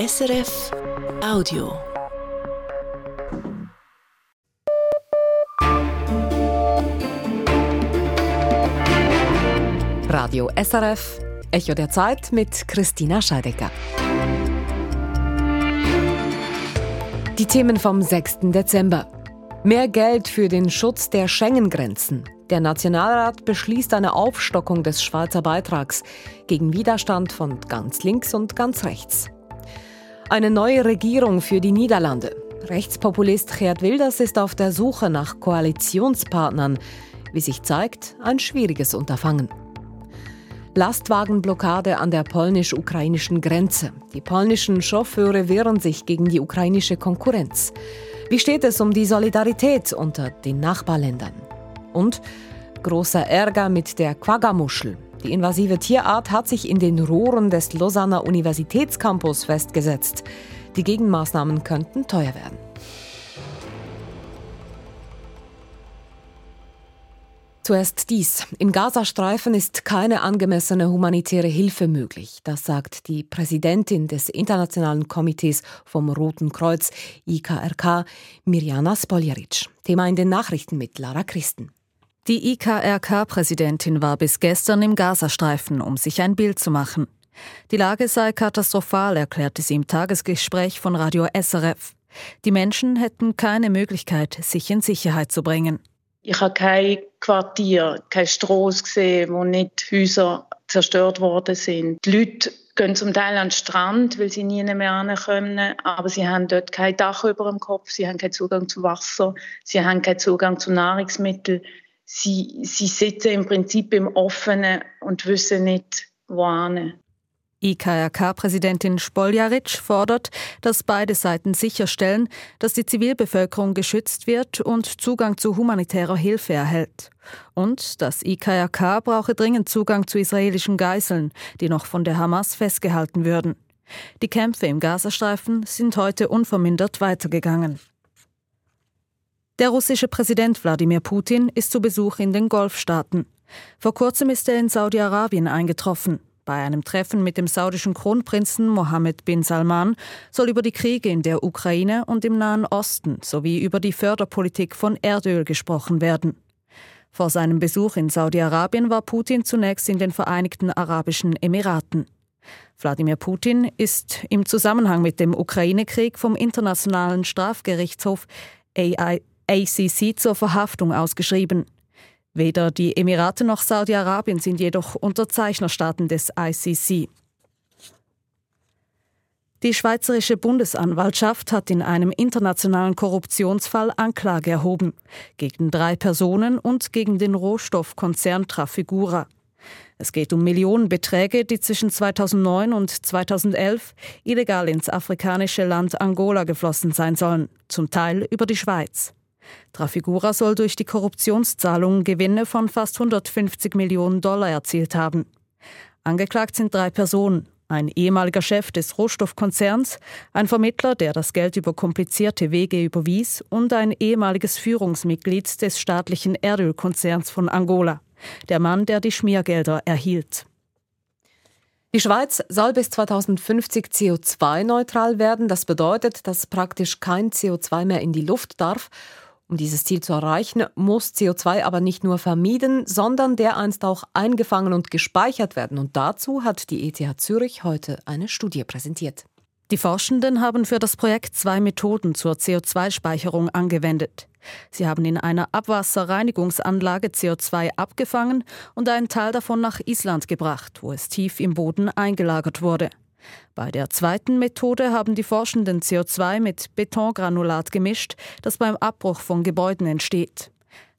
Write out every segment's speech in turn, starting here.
SRF Audio. Radio SRF, Echo der Zeit mit Christina Scheidecker. Die Themen vom 6. Dezember. Mehr Geld für den Schutz der Schengen-Grenzen. Der Nationalrat beschließt eine Aufstockung des Schweizer Beitrags gegen Widerstand von ganz links und ganz rechts. Eine neue Regierung für die Niederlande. Rechtspopulist Geert Wilders ist auf der Suche nach Koalitionspartnern. Wie sich zeigt, ein schwieriges Unterfangen. Lastwagenblockade an der polnisch-ukrainischen Grenze. Die polnischen Chauffeure wehren sich gegen die ukrainische Konkurrenz. Wie steht es um die Solidarität unter den Nachbarländern? Und großer Ärger mit der Quaggamuschel. Die invasive Tierart hat sich in den Rohren des Lausanner Universitätscampus festgesetzt. Die Gegenmaßnahmen könnten teuer werden. Zuerst dies. Im Gazastreifen ist keine angemessene humanitäre Hilfe möglich. Das sagt die Präsidentin des Internationalen Komitees vom Roten Kreuz, IKRK, Mirjana Spoljaric. Thema in den Nachrichten mit Lara Christen. Die IKRK-Präsidentin war bis gestern im Gazastreifen, um sich ein Bild zu machen. Die Lage sei katastrophal, erklärte sie im Tagesgespräch von Radio SRF. Die Menschen hätten keine Möglichkeit, sich in Sicherheit zu bringen. Ich habe kein Quartier, keine Straße gesehen, wo nicht Häuser zerstört worden sind. Die Leute gehen zum Teil an den Strand, weil sie nie mehr können, aber sie haben dort kein Dach über dem Kopf, sie haben keinen Zugang zu Wasser, sie haben keinen Zugang zu Nahrungsmitteln sie, sie sitzen im Prinzip im Offenen und wissen nicht, wohin. IKRK-Präsidentin Spoljaric fordert, dass beide Seiten sicherstellen, dass die Zivilbevölkerung geschützt wird und Zugang zu humanitärer Hilfe erhält. Und das IKRK brauche dringend Zugang zu israelischen Geiseln, die noch von der Hamas festgehalten würden. Die Kämpfe im Gazastreifen sind heute unvermindert weitergegangen. Der russische Präsident Wladimir Putin ist zu Besuch in den Golfstaaten. Vor kurzem ist er in Saudi-Arabien eingetroffen. Bei einem Treffen mit dem saudischen Kronprinzen Mohammed bin Salman soll über die Kriege in der Ukraine und im Nahen Osten sowie über die Förderpolitik von Erdöl gesprochen werden. Vor seinem Besuch in Saudi-Arabien war Putin zunächst in den Vereinigten Arabischen Emiraten. Wladimir Putin ist im Zusammenhang mit dem Ukraine-Krieg vom Internationalen Strafgerichtshof AI ACC zur Verhaftung ausgeschrieben. Weder die Emirate noch Saudi-Arabien sind jedoch Unterzeichnerstaaten des ICC. Die Schweizerische Bundesanwaltschaft hat in einem internationalen Korruptionsfall Anklage erhoben gegen drei Personen und gegen den Rohstoffkonzern Trafigura. Es geht um Millionenbeträge, die zwischen 2009 und 2011 illegal ins afrikanische Land Angola geflossen sein sollen, zum Teil über die Schweiz. Trafigura soll durch die Korruptionszahlungen Gewinne von fast 150 Millionen Dollar erzielt haben. Angeklagt sind drei Personen. Ein ehemaliger Chef des Rohstoffkonzerns, ein Vermittler, der das Geld über komplizierte Wege überwies, und ein ehemaliges Führungsmitglied des staatlichen Erdölkonzerns von Angola, der Mann, der die Schmiergelder erhielt. Die Schweiz soll bis 2050 CO2-neutral werden. Das bedeutet, dass praktisch kein CO2 mehr in die Luft darf um dieses Ziel zu erreichen, muss CO2 aber nicht nur vermieden, sondern dereinst auch eingefangen und gespeichert werden. Und dazu hat die ETH Zürich heute eine Studie präsentiert. Die Forschenden haben für das Projekt zwei Methoden zur CO2-Speicherung angewendet. Sie haben in einer Abwasserreinigungsanlage CO2 abgefangen und einen Teil davon nach Island gebracht, wo es tief im Boden eingelagert wurde. Bei der zweiten Methode haben die Forschenden CO2 mit Betongranulat gemischt, das beim Abbruch von Gebäuden entsteht.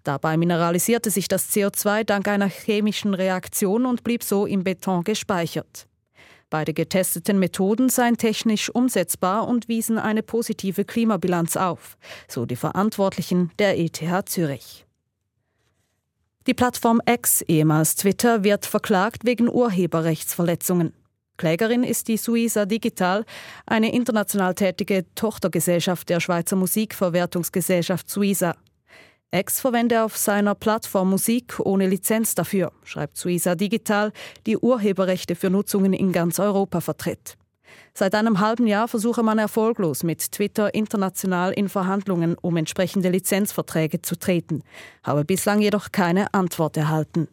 Dabei mineralisierte sich das CO2 dank einer chemischen Reaktion und blieb so im Beton gespeichert. Beide getesteten Methoden seien technisch umsetzbar und wiesen eine positive Klimabilanz auf, so die Verantwortlichen der ETH Zürich. Die Plattform X, ehemals Twitter, wird verklagt wegen Urheberrechtsverletzungen. Klägerin ist die Suiza Digital, eine international tätige Tochtergesellschaft der Schweizer Musikverwertungsgesellschaft Suiza. Ex verwende auf seiner Plattform Musik ohne Lizenz dafür, schreibt Suiza Digital, die Urheberrechte für Nutzungen in ganz Europa vertritt. Seit einem halben Jahr versuche man erfolglos mit Twitter international in Verhandlungen um entsprechende Lizenzverträge zu treten, habe bislang jedoch keine Antwort erhalten.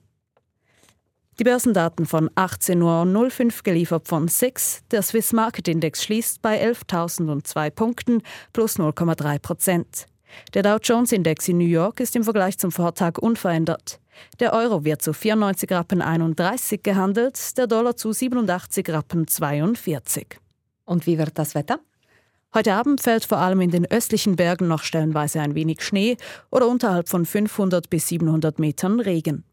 Die Börsendaten von 18.05 Uhr geliefert von SIX. Der Swiss Market Index schließt bei 11.002 Punkten plus 0,3 Prozent. Der Dow Jones Index in New York ist im Vergleich zum Vortag unverändert. Der Euro wird zu 94 Rappen 31 gehandelt, der Dollar zu 87 Rappen 42. Und wie wird das Wetter? Heute Abend fällt vor allem in den östlichen Bergen noch stellenweise ein wenig Schnee oder unterhalb von 500 bis 700 Metern Regen.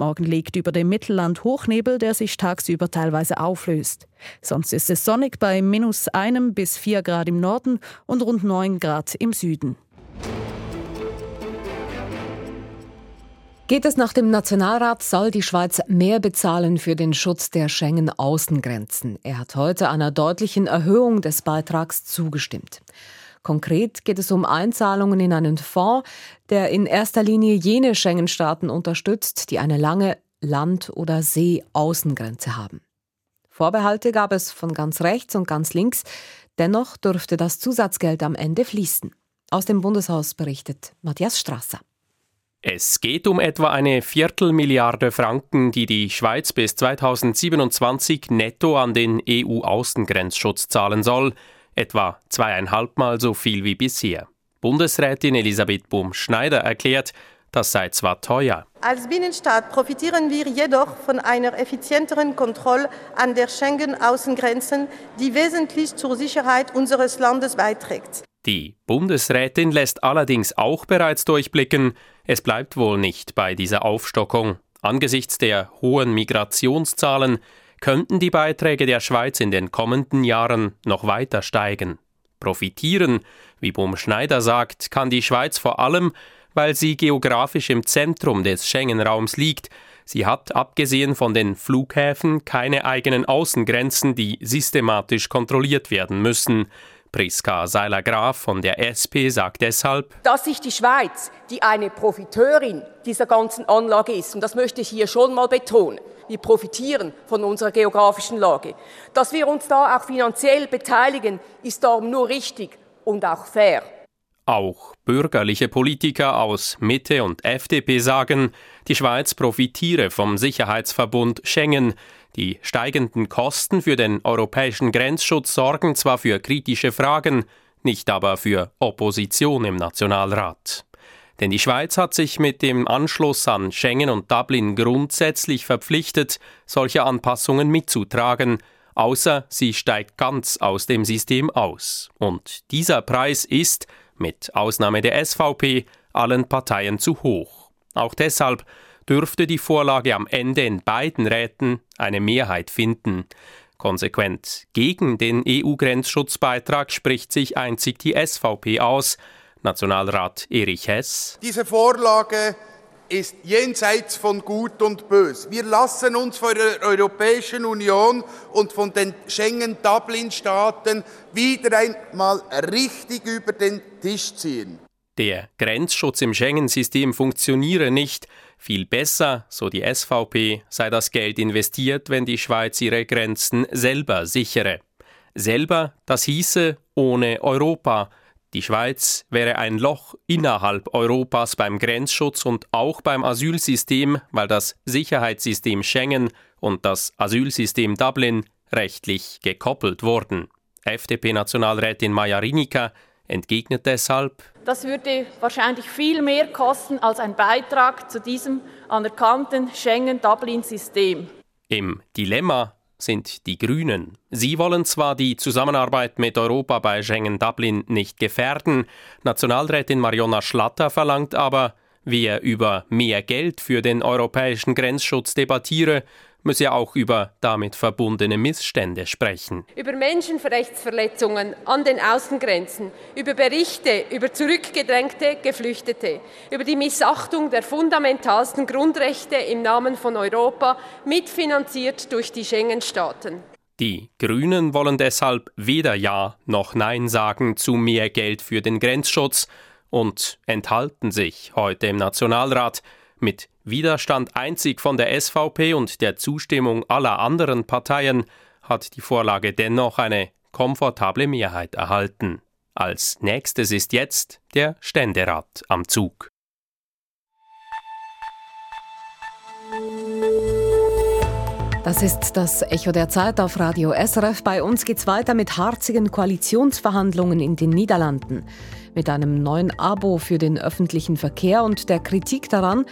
Morgen liegt über dem Mittelland Hochnebel, der sich tagsüber teilweise auflöst. Sonst ist es sonnig bei minus einem bis vier Grad im Norden und rund neun Grad im Süden. Geht es nach dem Nationalrat, soll die Schweiz mehr bezahlen für den Schutz der Schengen-Außengrenzen. Er hat heute einer deutlichen Erhöhung des Beitrags zugestimmt. Konkret geht es um Einzahlungen in einen Fonds, der in erster Linie jene Schengen-Staaten unterstützt, die eine lange Land- oder See-Außengrenze haben. Vorbehalte gab es von ganz rechts und ganz links. Dennoch dürfte das Zusatzgeld am Ende fließen. Aus dem Bundeshaus berichtet Matthias Strasser. Es geht um etwa eine Viertelmilliarde Franken, die die Schweiz bis 2027 netto an den EU-Außengrenzschutz zahlen soll etwa zweieinhalbmal so viel wie bisher. Bundesrätin Elisabeth Bohm-Schneider erklärt, das sei zwar teuer. Als Binnenstaat profitieren wir jedoch von einer effizienteren Kontrolle an der Schengen-Außengrenzen, die wesentlich zur Sicherheit unseres Landes beiträgt. Die Bundesrätin lässt allerdings auch bereits durchblicken, es bleibt wohl nicht bei dieser Aufstockung. Angesichts der hohen Migrationszahlen könnten die Beiträge der Schweiz in den kommenden Jahren noch weiter steigen. Profitieren, wie Bum Schneider sagt, kann die Schweiz vor allem, weil sie geografisch im Zentrum des Schengen-Raums liegt. Sie hat, abgesehen von den Flughäfen, keine eigenen Außengrenzen, die systematisch kontrolliert werden müssen. Priska Seiler-Graf von der SP sagt deshalb, dass sich die Schweiz, die eine Profiteurin dieser ganzen Anlage ist, und das möchte ich hier schon mal betonen, wir profitieren von unserer geografischen Lage. Dass wir uns da auch finanziell beteiligen, ist darum nur richtig und auch fair. Auch bürgerliche Politiker aus Mitte und FDP sagen, die Schweiz profitiere vom Sicherheitsverbund Schengen. Die steigenden Kosten für den europäischen Grenzschutz sorgen zwar für kritische Fragen, nicht aber für Opposition im Nationalrat. Denn die Schweiz hat sich mit dem Anschluss an Schengen und Dublin grundsätzlich verpflichtet, solche Anpassungen mitzutragen, außer sie steigt ganz aus dem System aus. Und dieser Preis ist, mit Ausnahme der SVP, allen Parteien zu hoch. Auch deshalb dürfte die Vorlage am Ende in beiden Räten eine Mehrheit finden. Konsequent gegen den EU-Grenzschutzbeitrag spricht sich einzig die SVP aus, Nationalrat Erich Hess. Diese Vorlage ist jenseits von Gut und Bös. Wir lassen uns von der Europäischen Union und von den Schengen-Dublin-Staaten wieder einmal richtig über den Tisch ziehen. Der Grenzschutz im Schengen-System funktioniere nicht. Viel besser, so die SVP, sei das Geld investiert, wenn die Schweiz ihre Grenzen selber sichere. Selber, das hieße ohne Europa, die Schweiz wäre ein Loch innerhalb Europas beim Grenzschutz und auch beim Asylsystem, weil das Sicherheitssystem Schengen und das Asylsystem Dublin rechtlich gekoppelt wurden. FDP-Nationalrätin Maja Rinika entgegnet deshalb, das würde wahrscheinlich viel mehr kosten als ein Beitrag zu diesem anerkannten Schengen-Dublin-System. Im Dilemma sind die Grünen. Sie wollen zwar die Zusammenarbeit mit Europa bei Schengen Dublin nicht gefährden, Nationalrätin Mariona Schlatter verlangt aber, wer über mehr Geld für den europäischen Grenzschutz debattiere, müsse auch über damit verbundene Missstände sprechen. Über Menschenrechtsverletzungen an den Außengrenzen, über Berichte über zurückgedrängte Geflüchtete, über die Missachtung der fundamentalsten Grundrechte im Namen von Europa, mitfinanziert durch die Schengen-Staaten. Die Grünen wollen deshalb weder Ja noch Nein sagen zu mehr Geld für den Grenzschutz und enthalten sich heute im Nationalrat mit Widerstand einzig von der SVP und der Zustimmung aller anderen Parteien hat die Vorlage dennoch eine komfortable Mehrheit erhalten. Als nächstes ist jetzt der Ständerat am Zug. Das ist das Echo der Zeit auf Radio SRF. Bei uns geht es weiter mit harzigen Koalitionsverhandlungen in den Niederlanden. Mit einem neuen Abo für den öffentlichen Verkehr und der Kritik daran,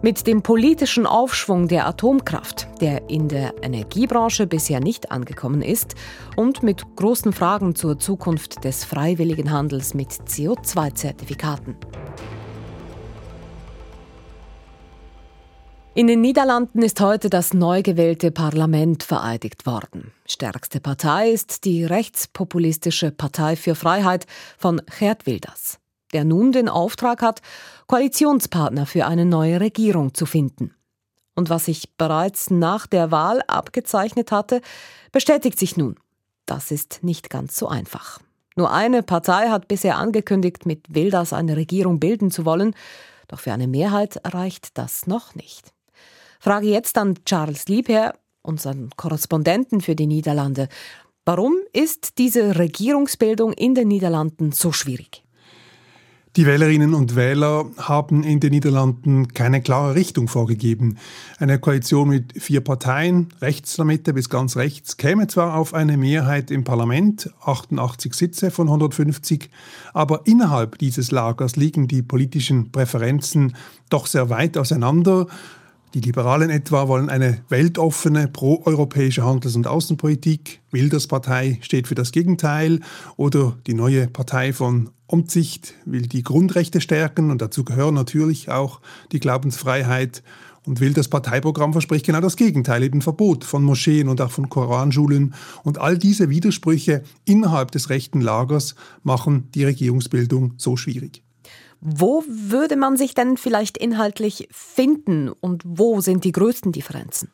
mit dem politischen Aufschwung der Atomkraft, der in der Energiebranche bisher nicht angekommen ist, und mit großen Fragen zur Zukunft des freiwilligen Handels mit CO2-Zertifikaten. In den Niederlanden ist heute das neu gewählte Parlament vereidigt worden. Stärkste Partei ist die rechtspopulistische Partei für Freiheit von Gerd Wilders, der nun den Auftrag hat, Koalitionspartner für eine neue Regierung zu finden. Und was sich bereits nach der Wahl abgezeichnet hatte, bestätigt sich nun. Das ist nicht ganz so einfach. Nur eine Partei hat bisher angekündigt, mit Wilders eine Regierung bilden zu wollen, doch für eine Mehrheit reicht das noch nicht. Frage jetzt an Charles Liebherr, unseren Korrespondenten für die Niederlande. Warum ist diese Regierungsbildung in den Niederlanden so schwierig? Die Wählerinnen und Wähler haben in den Niederlanden keine klare Richtung vorgegeben. Eine Koalition mit vier Parteien, rechts der Mitte bis ganz rechts, käme zwar auf eine Mehrheit im Parlament, 88 Sitze von 150, aber innerhalb dieses Lagers liegen die politischen Präferenzen doch sehr weit auseinander die Liberalen etwa wollen eine weltoffene, proeuropäische Handels- und Außenpolitik. Wilders Partei steht für das Gegenteil. Oder die neue Partei von Omzicht will die Grundrechte stärken und dazu gehören natürlich auch die Glaubensfreiheit. Und Wilders Parteiprogramm verspricht genau das Gegenteil, eben Verbot von Moscheen und auch von Koranschulen. Und all diese Widersprüche innerhalb des rechten Lagers machen die Regierungsbildung so schwierig. Wo würde man sich denn vielleicht inhaltlich finden und wo sind die größten Differenzen?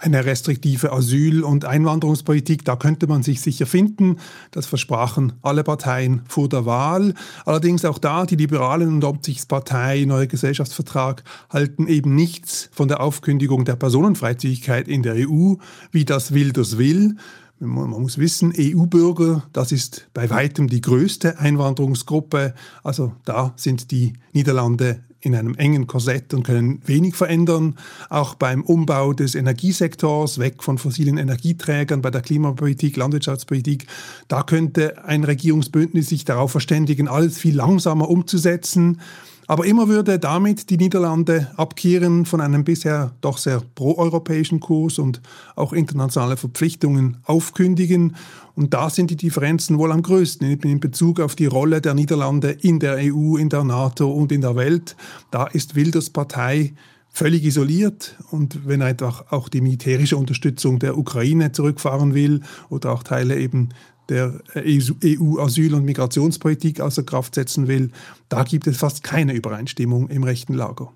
Eine restriktive Asyl- und Einwanderungspolitik, da könnte man sich sicher finden. Das versprachen alle Parteien vor der Wahl. Allerdings auch da, die Liberalen und Obsichtspartei, Neue Gesellschaftsvertrag, halten eben nichts von der Aufkündigung der Personenfreizügigkeit in der EU, wie das Wilders will. Man muss wissen, EU-Bürger, das ist bei weitem die größte Einwanderungsgruppe. Also da sind die Niederlande in einem engen Korsett und können wenig verändern. Auch beim Umbau des Energiesektors, weg von fossilen Energieträgern, bei der Klimapolitik, Landwirtschaftspolitik, da könnte ein Regierungsbündnis sich darauf verständigen, alles viel langsamer umzusetzen. Aber immer würde damit die Niederlande abkehren von einem bisher doch sehr proeuropäischen Kurs und auch internationale Verpflichtungen aufkündigen. Und da sind die Differenzen wohl am größten in Bezug auf die Rolle der Niederlande in der EU, in der NATO und in der Welt. Da ist Wilders Partei völlig isoliert und wenn er etwa auch die militärische Unterstützung der Ukraine zurückfahren will oder auch Teile eben der EU-Asyl- und Migrationspolitik außer Kraft setzen will, da gibt es fast keine Übereinstimmung im rechten Lager.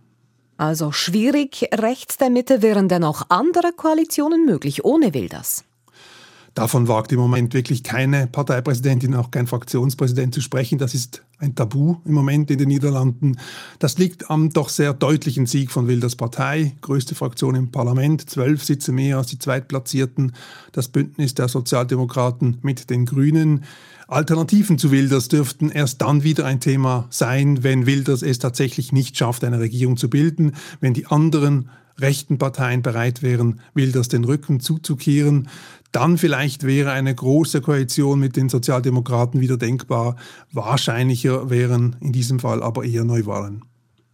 Also schwierig, rechts der Mitte wären denn auch andere Koalitionen möglich, ohne Wilders. Davon wagt im Moment wirklich keine Parteipräsidentin, auch kein Fraktionspräsident zu sprechen. Das ist ein Tabu im Moment in den Niederlanden. Das liegt am doch sehr deutlichen Sieg von Wilders Partei, größte Fraktion im Parlament, zwölf Sitze mehr als die Zweitplatzierten, das Bündnis der Sozialdemokraten mit den Grünen. Alternativen zu Wilders dürften erst dann wieder ein Thema sein, wenn Wilders es tatsächlich nicht schafft, eine Regierung zu bilden, wenn die anderen rechten Parteien bereit wären, Wilders den Rücken zuzukehren. Dann vielleicht wäre eine große Koalition mit den Sozialdemokraten wieder denkbar. Wahrscheinlicher wären in diesem Fall aber eher Neuwahlen.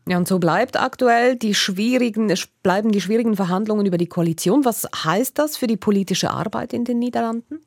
Ja, und so bleibt aktuell die schwierigen, bleiben die schwierigen Verhandlungen über die Koalition. Was heißt das für die politische Arbeit in den Niederlanden?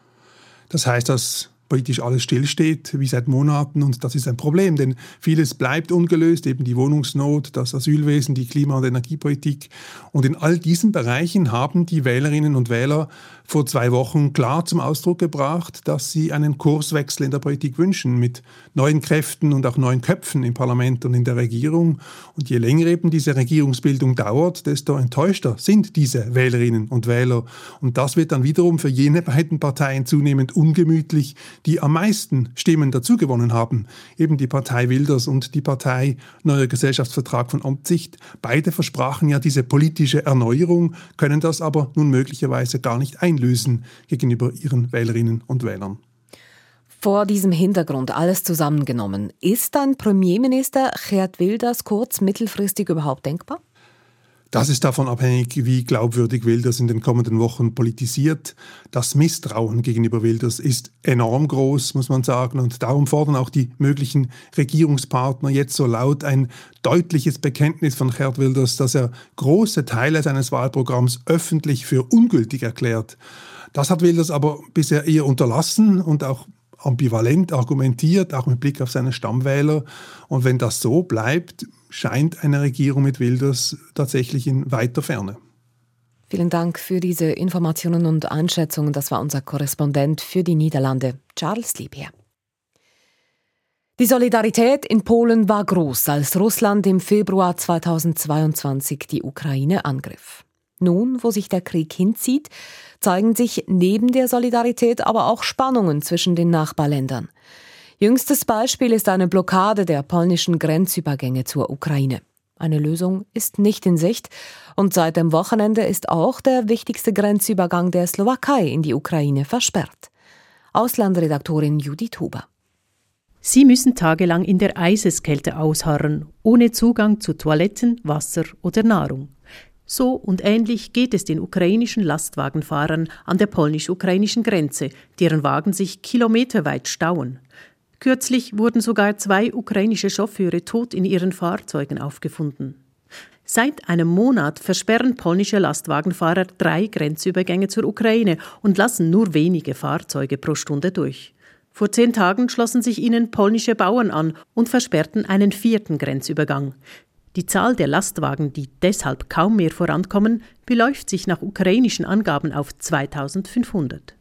Das heißt, dass politisch alles stillsteht, wie seit Monaten. Und das ist ein Problem, denn vieles bleibt ungelöst, eben die Wohnungsnot, das Asylwesen, die Klima- und Energiepolitik. Und in all diesen Bereichen haben die Wählerinnen und Wähler vor zwei Wochen klar zum Ausdruck gebracht, dass sie einen Kurswechsel in der Politik wünschen, mit neuen Kräften und auch neuen Köpfen im Parlament und in der Regierung. Und je länger eben diese Regierungsbildung dauert, desto enttäuschter sind diese Wählerinnen und Wähler. Und das wird dann wiederum für jene beiden Parteien zunehmend ungemütlich, die am meisten Stimmen dazugewonnen haben, eben die Partei Wilders und die Partei Neuer Gesellschaftsvertrag von Omtzigt. Beide versprachen ja diese politische Erneuerung, können das aber nun möglicherweise gar nicht einlösen gegenüber ihren Wählerinnen und Wählern. Vor diesem Hintergrund alles zusammengenommen, ist ein Premierminister Gerd Wilders kurz mittelfristig überhaupt denkbar? Das ist davon abhängig, wie glaubwürdig Wilders in den kommenden Wochen politisiert. Das Misstrauen gegenüber Wilders ist enorm groß, muss man sagen. Und darum fordern auch die möglichen Regierungspartner jetzt so laut ein deutliches Bekenntnis von Gerd Wilders, dass er große Teile seines Wahlprogramms öffentlich für ungültig erklärt. Das hat Wilders aber bisher eher unterlassen und auch ambivalent argumentiert, auch mit Blick auf seine Stammwähler. Und wenn das so bleibt, scheint eine Regierung mit Wilders tatsächlich in weiter Ferne. Vielen Dank für diese Informationen und Einschätzungen. Das war unser Korrespondent für die Niederlande, Charles Liebherr. Die Solidarität in Polen war groß, als Russland im Februar 2022 die Ukraine angriff. Nun, wo sich der Krieg hinzieht, zeigen sich neben der Solidarität aber auch Spannungen zwischen den Nachbarländern. Jüngstes Beispiel ist eine Blockade der polnischen Grenzübergänge zur Ukraine. Eine Lösung ist nicht in Sicht und seit dem Wochenende ist auch der wichtigste Grenzübergang der Slowakei in die Ukraine versperrt. Auslandredaktorin Judith Huber. Sie müssen tagelang in der Eiseskälte ausharren, ohne Zugang zu Toiletten, Wasser oder Nahrung. So und ähnlich geht es den ukrainischen Lastwagenfahrern an der polnisch-ukrainischen Grenze, deren Wagen sich kilometerweit stauen. Kürzlich wurden sogar zwei ukrainische Chauffeure tot in ihren Fahrzeugen aufgefunden. Seit einem Monat versperren polnische Lastwagenfahrer drei Grenzübergänge zur Ukraine und lassen nur wenige Fahrzeuge pro Stunde durch. Vor zehn Tagen schlossen sich ihnen polnische Bauern an und versperrten einen vierten Grenzübergang. Die Zahl der Lastwagen, die deshalb kaum mehr vorankommen, beläuft sich nach ukrainischen Angaben auf 2500.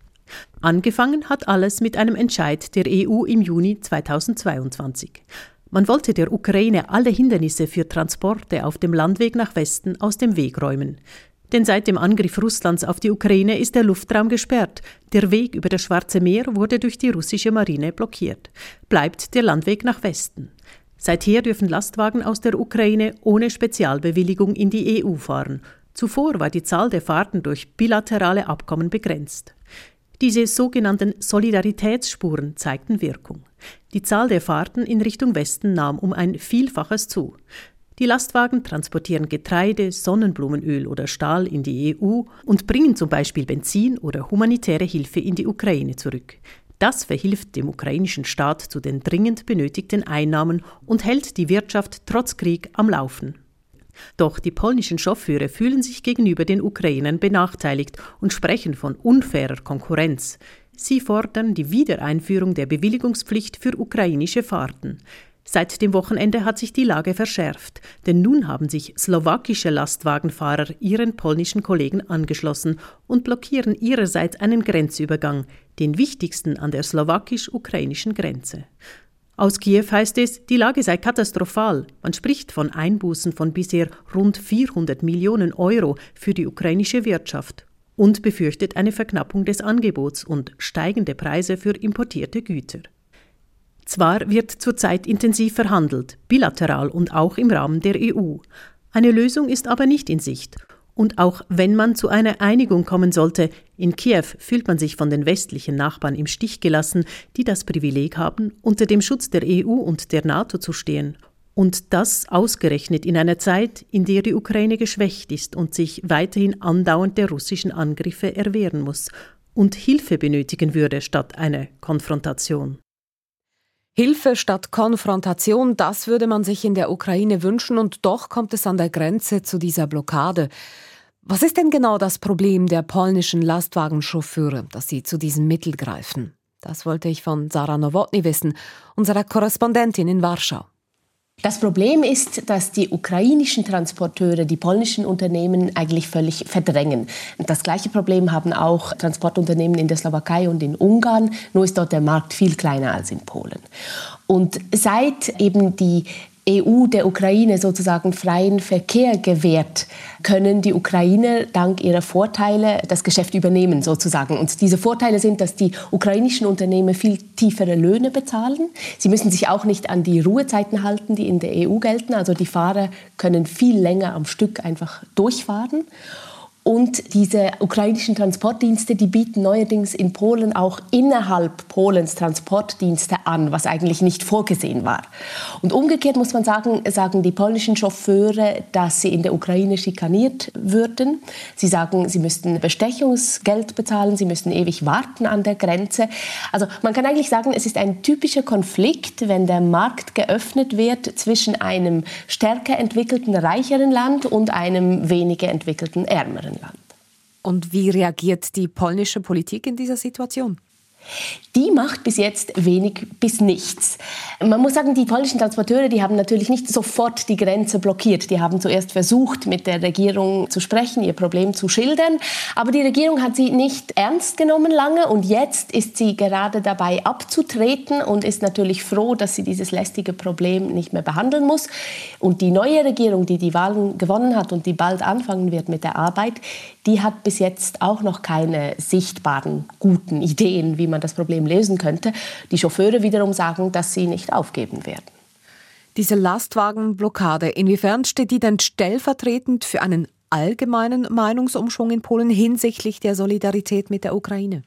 Angefangen hat alles mit einem Entscheid der EU im Juni 2022. Man wollte der Ukraine alle Hindernisse für Transporte auf dem Landweg nach Westen aus dem Weg räumen. Denn seit dem Angriff Russlands auf die Ukraine ist der Luftraum gesperrt. Der Weg über das Schwarze Meer wurde durch die russische Marine blockiert. Bleibt der Landweg nach Westen. Seither dürfen Lastwagen aus der Ukraine ohne Spezialbewilligung in die EU fahren. Zuvor war die Zahl der Fahrten durch bilaterale Abkommen begrenzt. Diese sogenannten Solidaritätsspuren zeigten Wirkung. Die Zahl der Fahrten in Richtung Westen nahm um ein Vielfaches zu. Die Lastwagen transportieren Getreide, Sonnenblumenöl oder Stahl in die EU und bringen zum Beispiel Benzin oder humanitäre Hilfe in die Ukraine zurück. Das verhilft dem ukrainischen Staat zu den dringend benötigten Einnahmen und hält die Wirtschaft trotz Krieg am Laufen. Doch die polnischen Chauffeure fühlen sich gegenüber den Ukrainern benachteiligt und sprechen von unfairer Konkurrenz. Sie fordern die Wiedereinführung der Bewilligungspflicht für ukrainische Fahrten. Seit dem Wochenende hat sich die Lage verschärft, denn nun haben sich slowakische Lastwagenfahrer ihren polnischen Kollegen angeschlossen und blockieren ihrerseits einen Grenzübergang, den wichtigsten an der slowakisch-ukrainischen Grenze. Aus Kiew heißt es, die Lage sei katastrophal. Man spricht von Einbußen von bisher rund 400 Millionen Euro für die ukrainische Wirtschaft und befürchtet eine Verknappung des Angebots und steigende Preise für importierte Güter. Zwar wird zurzeit intensiv verhandelt, bilateral und auch im Rahmen der EU. Eine Lösung ist aber nicht in Sicht und auch wenn man zu einer Einigung kommen sollte, in Kiew fühlt man sich von den westlichen Nachbarn im Stich gelassen, die das Privileg haben, unter dem Schutz der EU und der NATO zu stehen. Und das ausgerechnet in einer Zeit, in der die Ukraine geschwächt ist und sich weiterhin andauernd der russischen Angriffe erwehren muss und Hilfe benötigen würde statt einer Konfrontation. Hilfe statt Konfrontation, das würde man sich in der Ukraine wünschen und doch kommt es an der Grenze zu dieser Blockade. Was ist denn genau das Problem der polnischen Lastwagenchauffeure, dass sie zu diesem Mittel greifen? Das wollte ich von Sarah Nowotny wissen, unserer Korrespondentin in Warschau. Das Problem ist, dass die ukrainischen Transporteure die polnischen Unternehmen eigentlich völlig verdrängen. Das gleiche Problem haben auch Transportunternehmen in der Slowakei und in Ungarn, nur ist dort der Markt viel kleiner als in Polen. Und seit eben die EU der Ukraine sozusagen freien Verkehr gewährt, können die Ukrainer dank ihrer Vorteile das Geschäft übernehmen sozusagen. Und diese Vorteile sind, dass die ukrainischen Unternehmen viel tiefere Löhne bezahlen. Sie müssen sich auch nicht an die Ruhezeiten halten, die in der EU gelten. Also die Fahrer können viel länger am Stück einfach durchfahren. Und diese ukrainischen Transportdienste, die bieten neuerdings in Polen auch innerhalb Polens Transportdienste an, was eigentlich nicht vorgesehen war. Und umgekehrt muss man sagen, sagen die polnischen Chauffeure, dass sie in der Ukraine schikaniert würden. Sie sagen, sie müssten Bestechungsgeld bezahlen, sie müssten ewig warten an der Grenze. Also man kann eigentlich sagen, es ist ein typischer Konflikt, wenn der Markt geöffnet wird zwischen einem stärker entwickelten, reicheren Land und einem weniger entwickelten, ärmeren. Land. Und wie reagiert die polnische Politik in dieser Situation? Die macht bis jetzt wenig bis nichts. Man muss sagen, die polnischen Transporteure, die haben natürlich nicht sofort die Grenze blockiert. Die haben zuerst versucht, mit der Regierung zu sprechen, ihr Problem zu schildern. Aber die Regierung hat sie nicht ernst genommen lange und jetzt ist sie gerade dabei abzutreten und ist natürlich froh, dass sie dieses lästige Problem nicht mehr behandeln muss. Und die neue Regierung, die die Wahlen gewonnen hat und die bald anfangen wird mit der Arbeit, die hat bis jetzt auch noch keine sichtbaren guten Ideen, wie man das Problem lösen könnte. Die Chauffeure wiederum sagen, dass sie nicht aufgeben werden. Diese Lastwagenblockade, inwiefern steht die denn stellvertretend für einen allgemeinen Meinungsumschwung in Polen hinsichtlich der Solidarität mit der Ukraine?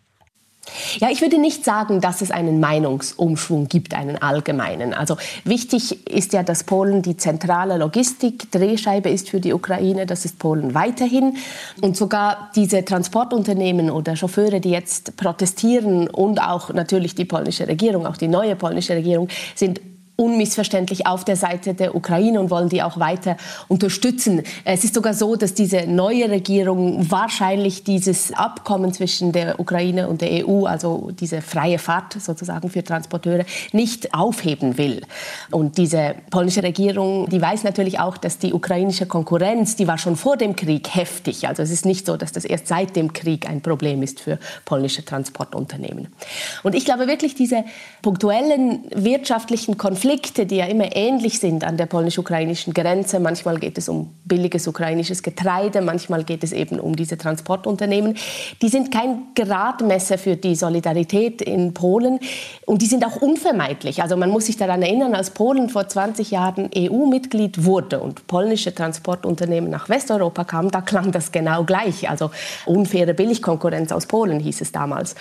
Ja, ich würde nicht sagen, dass es einen Meinungsumschwung gibt, einen allgemeinen. Also wichtig ist ja, dass Polen die zentrale Logistik-Drehscheibe ist für die Ukraine. Das ist Polen weiterhin. Und sogar diese Transportunternehmen oder Chauffeure, die jetzt protestieren und auch natürlich die polnische Regierung, auch die neue polnische Regierung, sind unmissverständlich auf der Seite der Ukraine und wollen die auch weiter unterstützen. Es ist sogar so, dass diese neue Regierung wahrscheinlich dieses Abkommen zwischen der Ukraine und der EU, also diese freie Fahrt sozusagen für Transporteure, nicht aufheben will. Und diese polnische Regierung, die weiß natürlich auch, dass die ukrainische Konkurrenz, die war schon vor dem Krieg heftig. Also es ist nicht so, dass das erst seit dem Krieg ein Problem ist für polnische Transportunternehmen. Und ich glaube wirklich, diese punktuellen wirtschaftlichen Konflikte Konflikte, die ja immer ähnlich sind an der polnisch-ukrainischen Grenze. Manchmal geht es um billiges ukrainisches Getreide, manchmal geht es eben um diese Transportunternehmen. Die sind kein Gradmesser für die Solidarität in Polen und die sind auch unvermeidlich. Also man muss sich daran erinnern, als Polen vor 20 Jahren EU-Mitglied wurde und polnische Transportunternehmen nach Westeuropa kamen, da klang das genau gleich. Also unfaire Billigkonkurrenz aus Polen hieß es damals.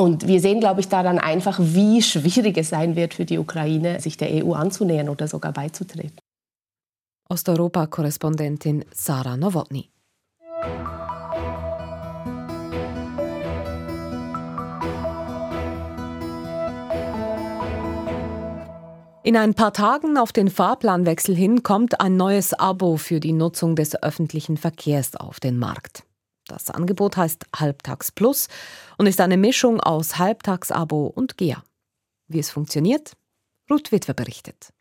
Und wir sehen, glaube ich, daran einfach, wie schwierig es sein wird für die Ukraine, sich der EU anzunähern oder sogar beizutreten. Osteuropa-Korrespondentin Sarah Nowotny. In ein paar Tagen auf den Fahrplanwechsel hin kommt ein neues Abo für die Nutzung des öffentlichen Verkehrs auf den Markt. Das Angebot heißt Halbtags Plus und ist eine Mischung aus Halbtagsabo und GEA. Wie es funktioniert? Ruth Witwer berichtet.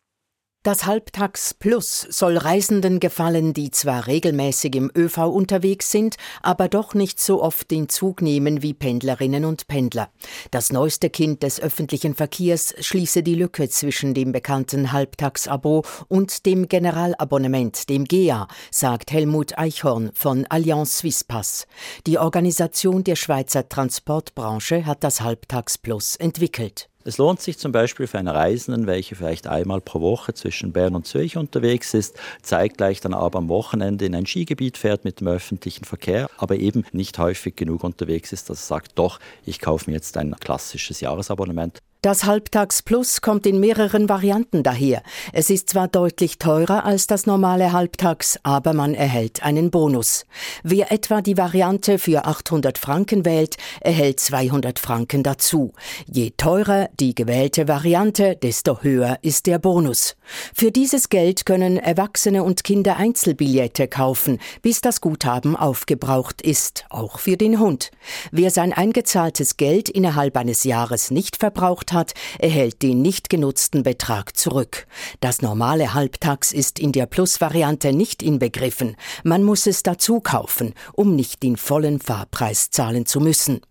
Das Halbtags Plus soll Reisenden gefallen, die zwar regelmäßig im ÖV unterwegs sind, aber doch nicht so oft den Zug nehmen wie Pendlerinnen und Pendler. Das neueste Kind des öffentlichen Verkehrs schließe die Lücke zwischen dem bekannten Halbtagsabo und dem Generalabonnement, dem GEA, sagt Helmut Eichhorn von Allianz Swisspass. Die Organisation der Schweizer Transportbranche hat das Halbtags Plus entwickelt. Es lohnt sich zum Beispiel für einen Reisenden, welcher vielleicht einmal pro Woche zwischen Bern und Zürich unterwegs ist, zeitgleich dann aber am Wochenende in ein Skigebiet fährt mit dem öffentlichen Verkehr, aber eben nicht häufig genug unterwegs ist, dass er sagt, doch, ich kaufe mir jetzt ein klassisches Jahresabonnement. Das Halbtags Plus kommt in mehreren Varianten daher. Es ist zwar deutlich teurer als das normale Halbtags, aber man erhält einen Bonus. Wer etwa die Variante für 800 Franken wählt, erhält 200 Franken dazu. Je teurer die gewählte Variante, desto höher ist der Bonus. Für dieses Geld können Erwachsene und Kinder Einzelbillette kaufen, bis das Guthaben aufgebraucht ist, auch für den Hund. Wer sein eingezahltes Geld innerhalb eines Jahres nicht verbraucht hat, erhält den nicht genutzten Betrag zurück. Das normale Halbtags ist in der Plus-Variante nicht inbegriffen. Man muss es dazu kaufen, um nicht den vollen Fahrpreis zahlen zu müssen.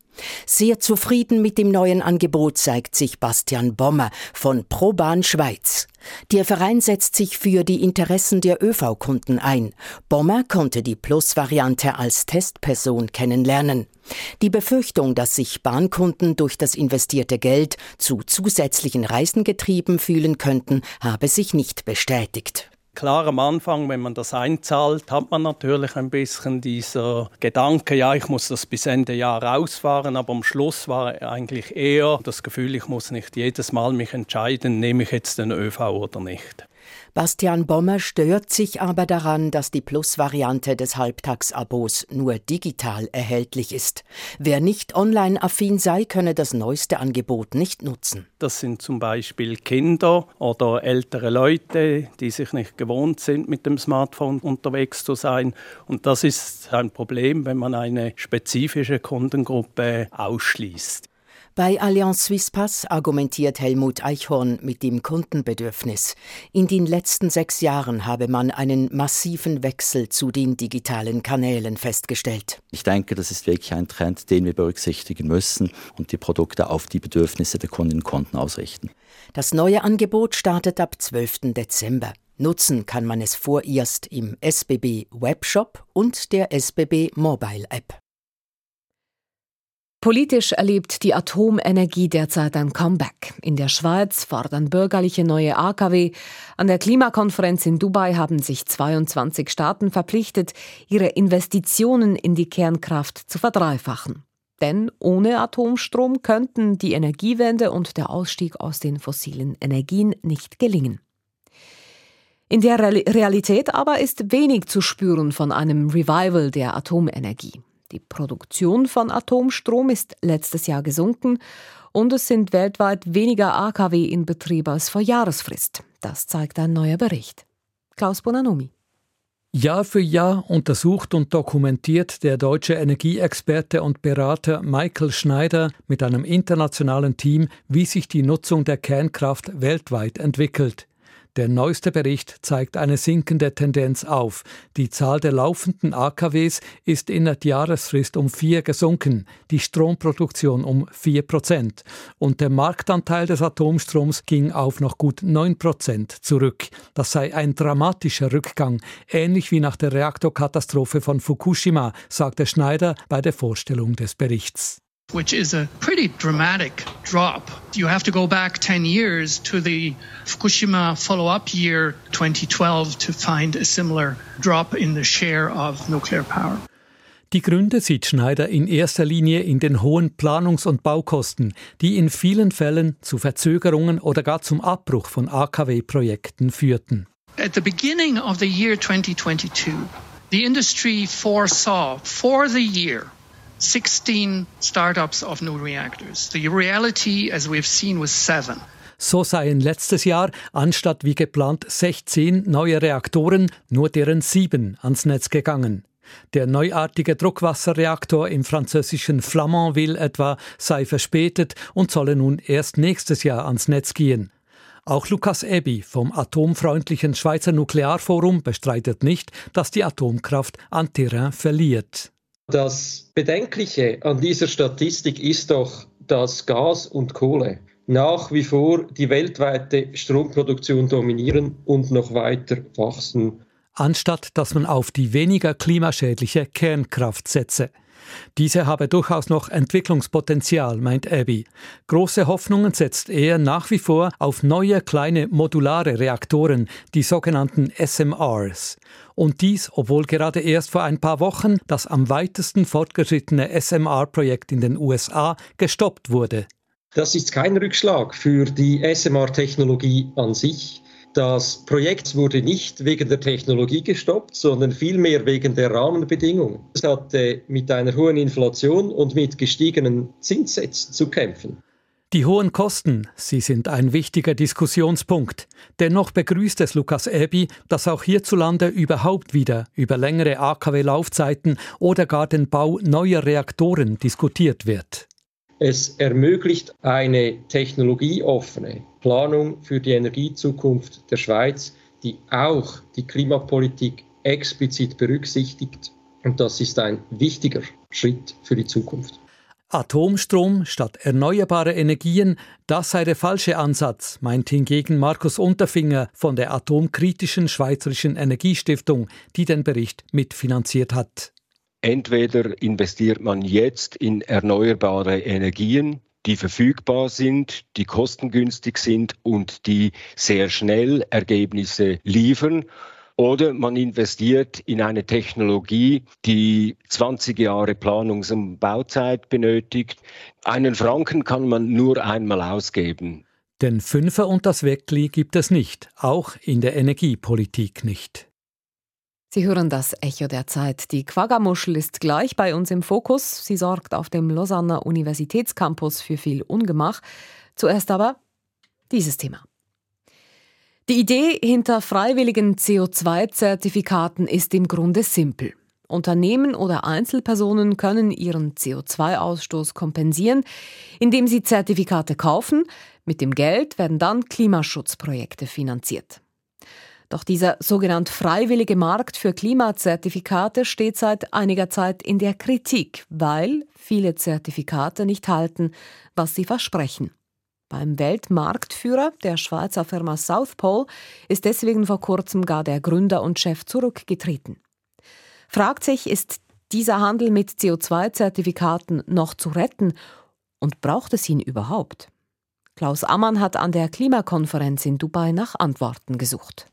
Sehr zufrieden mit dem neuen Angebot zeigt sich Bastian Bommer von Probahn Schweiz. Der Verein setzt sich für die Interessen der ÖV-Kunden ein. Bommer konnte die Plus-Variante als Testperson kennenlernen. Die Befürchtung, dass sich Bahnkunden durch das investierte Geld zu zusätzlichen Reisen getrieben fühlen könnten, habe sich nicht bestätigt. Klar, am Anfang, wenn man das einzahlt, hat man natürlich ein bisschen dieser Gedanke, ja, ich muss das bis Ende Jahr ausfahren, aber am Schluss war eigentlich eher das Gefühl, ich muss nicht jedes Mal mich entscheiden, nehme ich jetzt den ÖV oder nicht. Bastian Bommer stört sich aber daran, dass die Plus-Variante des Halbtagsabos nur digital erhältlich ist. Wer nicht online-affin sei, könne das neueste Angebot nicht nutzen. Das sind zum Beispiel Kinder oder ältere Leute, die sich nicht gewohnt sind, mit dem Smartphone unterwegs zu sein. Und das ist ein Problem, wenn man eine spezifische Kundengruppe ausschließt. Bei Allianz Suisse Pass argumentiert Helmut Eichhorn mit dem Kundenbedürfnis. In den letzten sechs Jahren habe man einen massiven Wechsel zu den digitalen Kanälen festgestellt. Ich denke, das ist wirklich ein Trend, den wir berücksichtigen müssen und die Produkte auf die Bedürfnisse der Kundinnen und Kunden ausrichten. Das neue Angebot startet ab 12. Dezember. Nutzen kann man es vorerst im SBB Webshop und der SBB Mobile App. Politisch erlebt die Atomenergie derzeit ein Comeback. In der Schweiz fordern bürgerliche neue AKW. An der Klimakonferenz in Dubai haben sich 22 Staaten verpflichtet, ihre Investitionen in die Kernkraft zu verdreifachen. Denn ohne Atomstrom könnten die Energiewende und der Ausstieg aus den fossilen Energien nicht gelingen. In der Realität aber ist wenig zu spüren von einem Revival der Atomenergie. Die Produktion von Atomstrom ist letztes Jahr gesunken und es sind weltweit weniger AKW in Betrieb als vor Jahresfrist. Das zeigt ein neuer Bericht. Klaus Bonanomi. Jahr für Jahr untersucht und dokumentiert der deutsche Energieexperte und Berater Michael Schneider mit einem internationalen Team, wie sich die Nutzung der Kernkraft weltweit entwickelt. Der neueste Bericht zeigt eine sinkende Tendenz auf. Die Zahl der laufenden AKWs ist in der Jahresfrist um vier gesunken, die Stromproduktion um vier Prozent. Und der Marktanteil des Atomstroms ging auf noch gut neun Prozent zurück. Das sei ein dramatischer Rückgang, ähnlich wie nach der Reaktorkatastrophe von Fukushima, sagte Schneider bei der Vorstellung des Berichts. Which is a pretty dramatic drop. You have to go back 10 years to the Fukushima follow up year 2012 to find a similar drop in the share of nuclear power. Die Gründe sieht Schneider in erster Linie in den hohen Planungs- und Baukosten, die in vielen Fällen zu Verzögerungen oder gar zum Abbruch von AKW-Projekten führten. At the beginning of the year 2022, the industry foresaw for the year 16 startups of new reactors. The reality, as we've seen, was seven. So seien letztes Jahr anstatt wie geplant 16 neue Reaktoren nur deren sieben ans Netz gegangen. Der neuartige Druckwasserreaktor im französischen Flamanville etwa sei verspätet und solle nun erst nächstes Jahr ans Netz gehen. Auch Lukas Ebi vom atomfreundlichen Schweizer Nuklearforum bestreitet nicht, dass die Atomkraft an Terrain verliert. Das Bedenkliche an dieser Statistik ist doch, dass Gas und Kohle nach wie vor die weltweite Stromproduktion dominieren und noch weiter wachsen. Anstatt dass man auf die weniger klimaschädliche Kernkraft setze. Diese habe durchaus noch Entwicklungspotenzial, meint Abby. Große Hoffnungen setzt er nach wie vor auf neue kleine modulare Reaktoren, die sogenannten SMRs. Und dies, obwohl gerade erst vor ein paar Wochen das am weitesten fortgeschrittene SMR-Projekt in den USA gestoppt wurde. Das ist kein Rückschlag für die SMR-Technologie an sich. Das Projekt wurde nicht wegen der Technologie gestoppt, sondern vielmehr wegen der Rahmenbedingungen. Es hatte mit einer hohen Inflation und mit gestiegenen Zinssätzen zu kämpfen. Die hohen Kosten, sie sind ein wichtiger Diskussionspunkt. Dennoch begrüßt es Lukas Ebi, dass auch hierzulande überhaupt wieder über längere AKW-Laufzeiten oder gar den Bau neuer Reaktoren diskutiert wird. Es ermöglicht eine technologieoffene Planung für die Energiezukunft der Schweiz, die auch die Klimapolitik explizit berücksichtigt. Und das ist ein wichtiger Schritt für die Zukunft. Atomstrom statt erneuerbare Energien, das sei der falsche Ansatz, meint hingegen Markus Unterfinger von der atomkritischen Schweizerischen Energiestiftung, die den Bericht mitfinanziert hat. Entweder investiert man jetzt in erneuerbare Energien, die verfügbar sind, die kostengünstig sind und die sehr schnell Ergebnisse liefern, oder man investiert in eine Technologie, die 20 Jahre Planungs- und Bauzeit benötigt. Einen Franken kann man nur einmal ausgeben. Den Fünfer und das Weckli gibt es nicht, auch in der Energiepolitik nicht. Sie hören das Echo der Zeit. Die Quaggamuschel ist gleich bei uns im Fokus. Sie sorgt auf dem Lausanner Universitätscampus für viel Ungemach. Zuerst aber dieses Thema. Die Idee hinter freiwilligen CO2-Zertifikaten ist im Grunde simpel. Unternehmen oder Einzelpersonen können ihren CO2-Ausstoß kompensieren, indem sie Zertifikate kaufen. Mit dem Geld werden dann Klimaschutzprojekte finanziert. Doch dieser sogenannte freiwillige Markt für Klimazertifikate steht seit einiger Zeit in der Kritik, weil viele Zertifikate nicht halten, was sie versprechen. Beim Weltmarktführer der Schweizer Firma South Pole ist deswegen vor kurzem gar der Gründer und Chef zurückgetreten. Fragt sich, ist dieser Handel mit CO2-Zertifikaten noch zu retten und braucht es ihn überhaupt? Klaus Ammann hat an der Klimakonferenz in Dubai nach Antworten gesucht.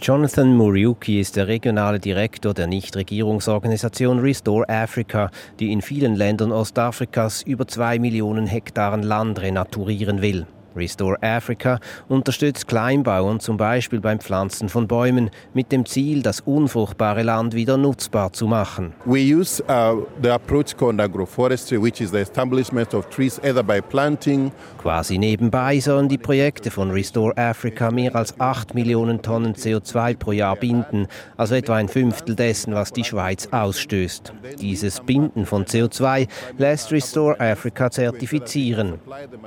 Jonathan Muriuki ist der regionale Direktor der Nichtregierungsorganisation Restore Africa, die in vielen Ländern Ostafrikas über zwei Millionen Hektaren Land renaturieren will. Restore Africa unterstützt Kleinbauern zum Beispiel beim Pflanzen von Bäumen mit dem Ziel, das unfruchtbare Land wieder nutzbar zu machen. We use uh, the approach called agroforestry, which is the establishment of trees either by planting. Quasi nebenbei sollen die Projekte von Restore Africa mehr als 8 Millionen Tonnen CO2 pro Jahr binden, also etwa ein Fünftel dessen, was die Schweiz ausstößt. Dieses Binden von CO2 lässt Restore Africa zertifizieren.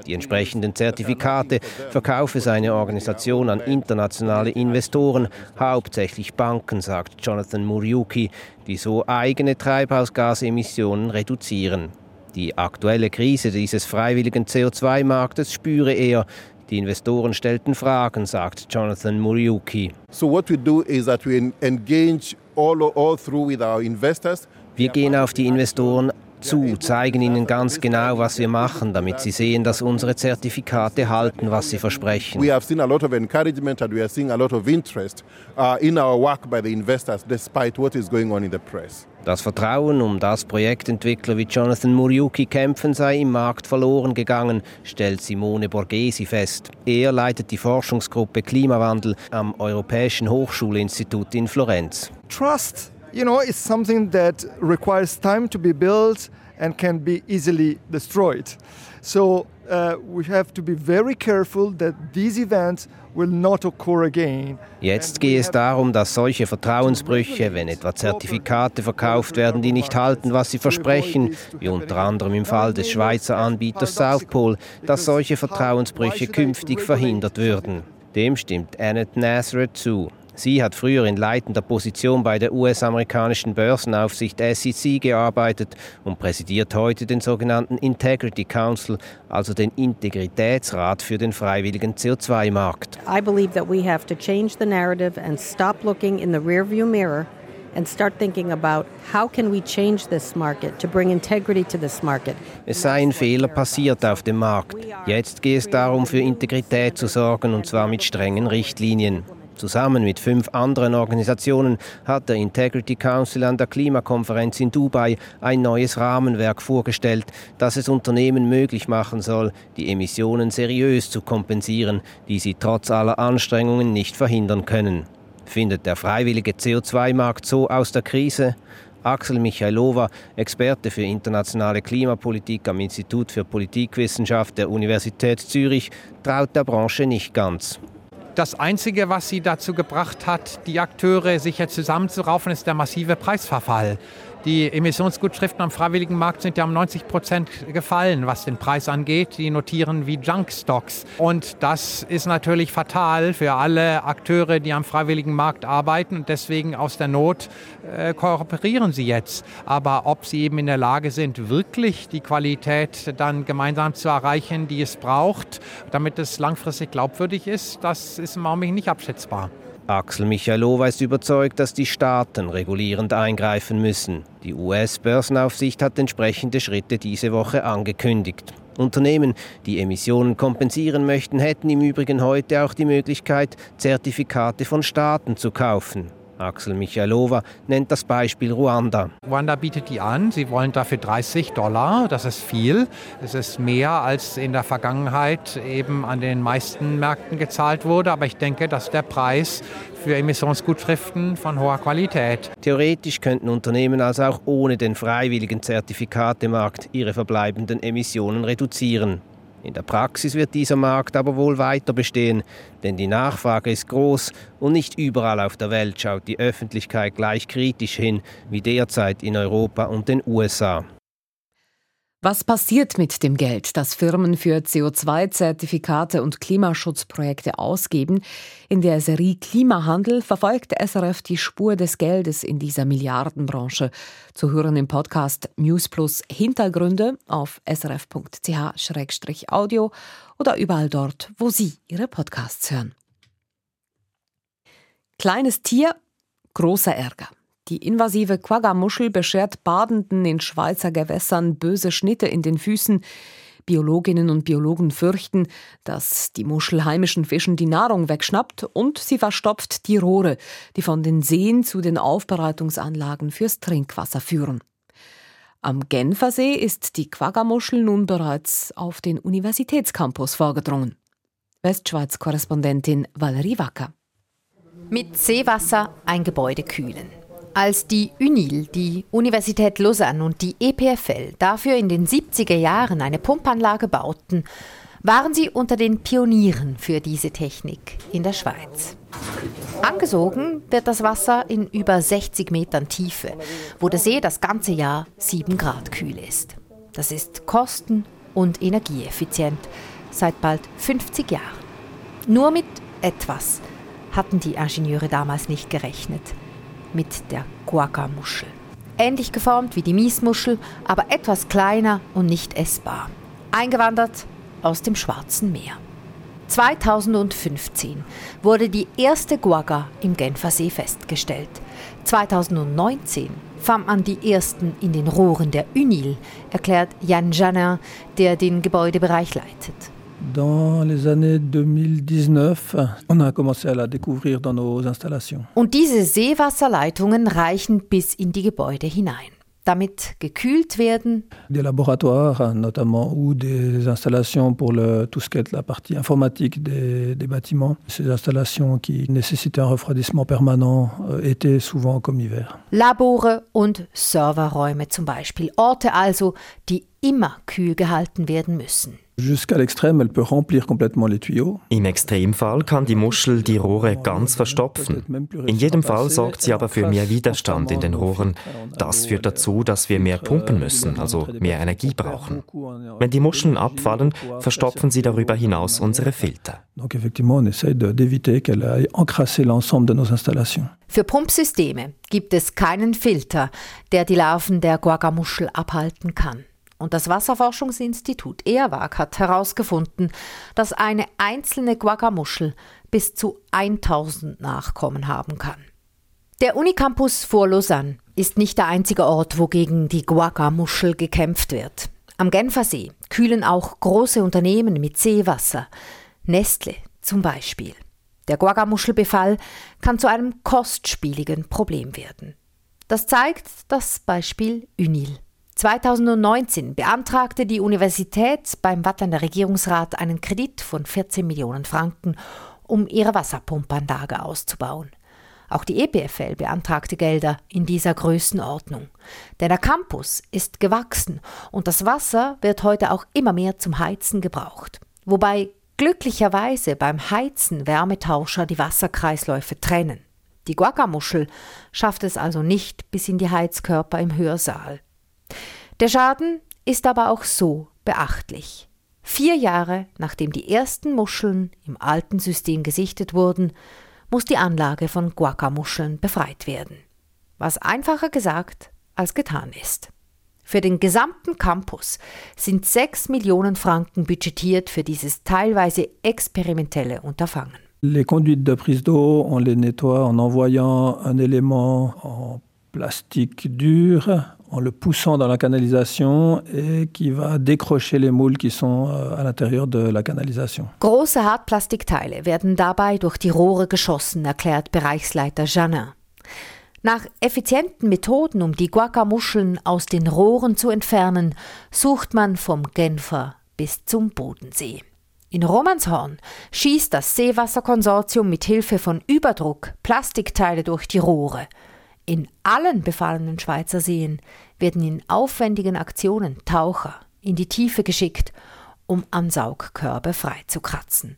Die entsprechenden Zertifikate Zertifikate verkaufe seine Organisation an internationale Investoren, hauptsächlich Banken, sagt Jonathan Muriuki, die so eigene Treibhausgasemissionen reduzieren. Die aktuelle Krise dieses freiwilligen CO2-Marktes spüre er. Die Investoren stellten Fragen, sagt Jonathan Muriuki. So what we do is that we engage all, all through with our investors. Wir gehen auf die Investoren zu, zeigen ihnen ganz genau, was wir machen, damit sie sehen, dass unsere Zertifikate halten, was sie versprechen. We have seen a lot of encouragement and we are seeing a lot of interest uh, in our work by the investors despite what is going on in the press. Das Vertrauen, um das Projektentwickler wie Jonathan Muriuki kämpfen, sei im Markt verloren gegangen, stellt Simone Borghesi fest. Er leitet die Forschungsgruppe Klimawandel am Europäischen Hochschulinstitut in Florenz. Trust you know, it's something that requires time to be built and can be easily destroyed. So uh, we have to be very careful that these events will not occur again. Jetzt gehe es darum, dass solche Vertrauensbrüche, wenn etwa Zertifikate verkauft werden, die nicht halten, was sie versprechen, wie unter anderem im Fall des Schweizer Anbieters South Pole, dass solche Vertrauensbrüche künftig verhindert würden. Dem stimmt Annette Nazareth zu. Sie hat früher in leitender Position bei der US-amerikanischen Börsenaufsicht SEC gearbeitet und präsidiert heute den sogenannten Integrity Council, also den Integritätsrat für den freiwilligen CO2-Markt. I believe that we have to change the narrative and stop looking in the rearview mirror and start thinking about how can we change this market to bring integrity to this market. Es sei ein Fehler passiert auf dem Markt. Jetzt geht es darum, für Integrität zu sorgen und zwar mit strengen Richtlinien. Zusammen mit fünf anderen Organisationen hat der Integrity Council an der Klimakonferenz in Dubai ein neues Rahmenwerk vorgestellt, das es Unternehmen möglich machen soll, die Emissionen seriös zu kompensieren, die sie trotz aller Anstrengungen nicht verhindern können. Findet der freiwillige CO2-Markt so aus der Krise? Axel Michailova, Experte für internationale Klimapolitik am Institut für Politikwissenschaft der Universität Zürich, traut der Branche nicht ganz. Das Einzige, was sie dazu gebracht hat, die Akteure sich jetzt zusammenzuraufen, ist der massive Preisverfall. Die Emissionsgutschriften am freiwilligen Markt sind ja um 90 Prozent gefallen, was den Preis angeht. Die notieren wie Junkstocks. Und das ist natürlich fatal für alle Akteure, die am freiwilligen Markt arbeiten. Und deswegen aus der Not äh, kooperieren sie jetzt. Aber ob sie eben in der Lage sind, wirklich die Qualität dann gemeinsam zu erreichen, die es braucht, damit es langfristig glaubwürdig ist, das ist im Augenblick nicht abschätzbar. Axel Michalowa ist überzeugt, dass die Staaten regulierend eingreifen müssen. Die US-Börsenaufsicht hat entsprechende Schritte diese Woche angekündigt. Unternehmen, die Emissionen kompensieren möchten, hätten im Übrigen heute auch die Möglichkeit, Zertifikate von Staaten zu kaufen. Axel Michalova nennt das Beispiel Ruanda. Ruanda bietet die an. Sie wollen dafür 30 Dollar. Das ist viel. Es ist mehr, als in der Vergangenheit eben an den meisten Märkten gezahlt wurde. Aber ich denke, dass der Preis für Emissionsgutschriften von hoher Qualität. Theoretisch könnten Unternehmen also auch ohne den freiwilligen Zertifikatemarkt ihre verbleibenden Emissionen reduzieren. In der Praxis wird dieser Markt aber wohl weiter bestehen, denn die Nachfrage ist groß und nicht überall auf der Welt schaut die Öffentlichkeit gleich kritisch hin wie derzeit in Europa und den USA. Was passiert mit dem Geld, das Firmen für CO2-Zertifikate und Klimaschutzprojekte ausgeben? In der Serie Klimahandel verfolgt SRF die Spur des Geldes in dieser Milliardenbranche. Zu hören im Podcast News Plus Hintergründe auf srf.ch-audio oder überall dort, wo Sie Ihre Podcasts hören. Kleines Tier, großer Ärger. Die invasive Quagga-Muschel beschert Badenden in Schweizer Gewässern böse Schnitte in den Füßen. Biologinnen und Biologen fürchten, dass die Muschel heimischen Fischen die Nahrung wegschnappt und sie verstopft die Rohre, die von den Seen zu den Aufbereitungsanlagen fürs Trinkwasser führen. Am Genfersee ist die Quagga-Muschel nun bereits auf den Universitätscampus vorgedrungen. Westschweiz-Korrespondentin Valerie Wacker. Mit Seewasser ein Gebäude kühlen. Als die UNIL, die Universität Lausanne und die EPFL dafür in den 70er Jahren eine Pumpanlage bauten, waren sie unter den Pionieren für diese Technik in der Schweiz. Angesogen wird das Wasser in über 60 Metern Tiefe, wo der See das ganze Jahr 7 Grad kühl ist. Das ist kosten- und energieeffizient seit bald 50 Jahren. Nur mit etwas hatten die Ingenieure damals nicht gerechnet mit der Quagga-Muschel. Ähnlich geformt wie die Miesmuschel, aber etwas kleiner und nicht essbar. Eingewandert aus dem Schwarzen Meer. 2015 wurde die erste Guaga im Genfersee festgestellt. 2019 fand man die ersten in den Rohren der Unil, erklärt Jan Janin, der den Gebäudebereich leitet. Dans les années 2019, on a commencé à la découvrir dans nos installations. Und diese Seewasserleitungen reichen bis in die Gebäude hinein damit gekühlt werden. Des laboratoires notamment ou des installations pour le, tout ce qui est la partie informatique des, des bâtiments. Ces installations qui nécessitaient un refroidissement permanent euh, été souvent comme hiver. Labore und Serverräume zum Beispiel. Orte also, die immer kühl gehalten werden müssen. Im Extremfall kann die Muschel die Rohre ganz verstopfen. In jedem Fall sorgt sie aber für mehr Widerstand in den Rohren. Das führt dazu, dass wir mehr pumpen müssen, also mehr Energie brauchen. Wenn die Muscheln abfallen, verstopfen sie darüber hinaus unsere Filter. Donc effectivement, on essaye d'éviter qu'elle aille encrasser l'ensemble de nos installations. Für Pumpsysteme gibt es keinen Filter, der die Larven der Guagamuschel abhalten kann. Und das Wasserforschungsinstitut ERWAG hat herausgefunden, dass eine einzelne Quaggamuschel bis zu 1000 Nachkommen haben kann. Der Unicampus vor Lausanne ist nicht der einzige Ort, wo gegen die Quaggamuschel gekämpft wird. Am Genfersee kühlen auch große Unternehmen mit Seewasser, Nestle zum Beispiel. Der Quaggamuschelbefall kann zu einem kostspieligen Problem werden. Das zeigt das Beispiel Unil. 2019 beantragte die Universität beim Wattländer Regierungsrat einen Kredit von 14 Millionen Franken, um ihre Wasserpumpanlage auszubauen. Auch die EPFL beantragte Gelder in dieser Größenordnung. Denn der Campus ist gewachsen und das Wasser wird heute auch immer mehr zum Heizen gebraucht. Wobei glücklicherweise beim Heizen Wärmetauscher die Wasserkreisläufe trennen. Die Guacamuschel schafft es also nicht bis in die Heizkörper im Hörsaal. Der Schaden ist aber auch so beachtlich. Vier Jahre nachdem die ersten Muscheln im alten System gesichtet wurden, muss die Anlage von Guacamuscheln befreit werden. Was einfacher gesagt als getan ist. Für den gesamten Campus sind 6 Millionen Franken budgetiert für dieses teilweise experimentelle Unterfangen. Les conduites de prise d'eau, on les nettoie en envoyant un élément en plastique dur, en le poussant dans la canalisation et qui va décrocher les moules qui sont euh, à l'intérieur de la canalisation. Große Hartplastikteile werden dabei durch die Rohre geschossen, erklärt Bereichsleiter Janin. Nach effizienten Methoden, um die Guacamuscheln aus den Rohren zu entfernen, sucht man vom Genfer bis zum Bodensee. In Romanshorn schießt das Seewasserkonsortium mit Hilfe von Überdruck Plastikteile durch die Rohre. In allen befallenen Schweizer Seen werden in aufwendigen Aktionen Taucher in die Tiefe geschickt, um Ansaugkörbe freizukratzen.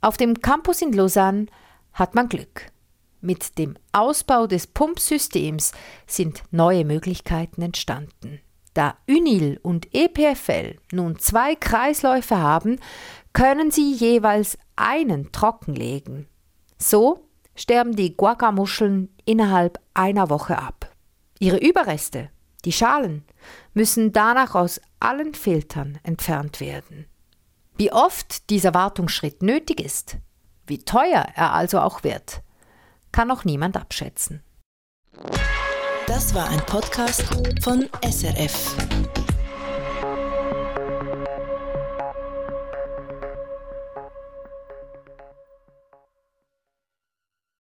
Auf dem Campus in Lausanne hat man Glück. Mit dem Ausbau des Pumpsystems sind neue Möglichkeiten entstanden. Da UNIL und EPFL nun zwei Kreisläufe haben, können sie jeweils einen trockenlegen. So sterben die Guacamuscheln innerhalb einer Woche ab. Ihre Überreste, die Schalen, müssen danach aus allen Filtern entfernt werden. Wie oft dieser Wartungsschritt nötig ist, wie teuer er also auch wird, kann noch niemand abschätzen. Das war ein Podcast von SRF.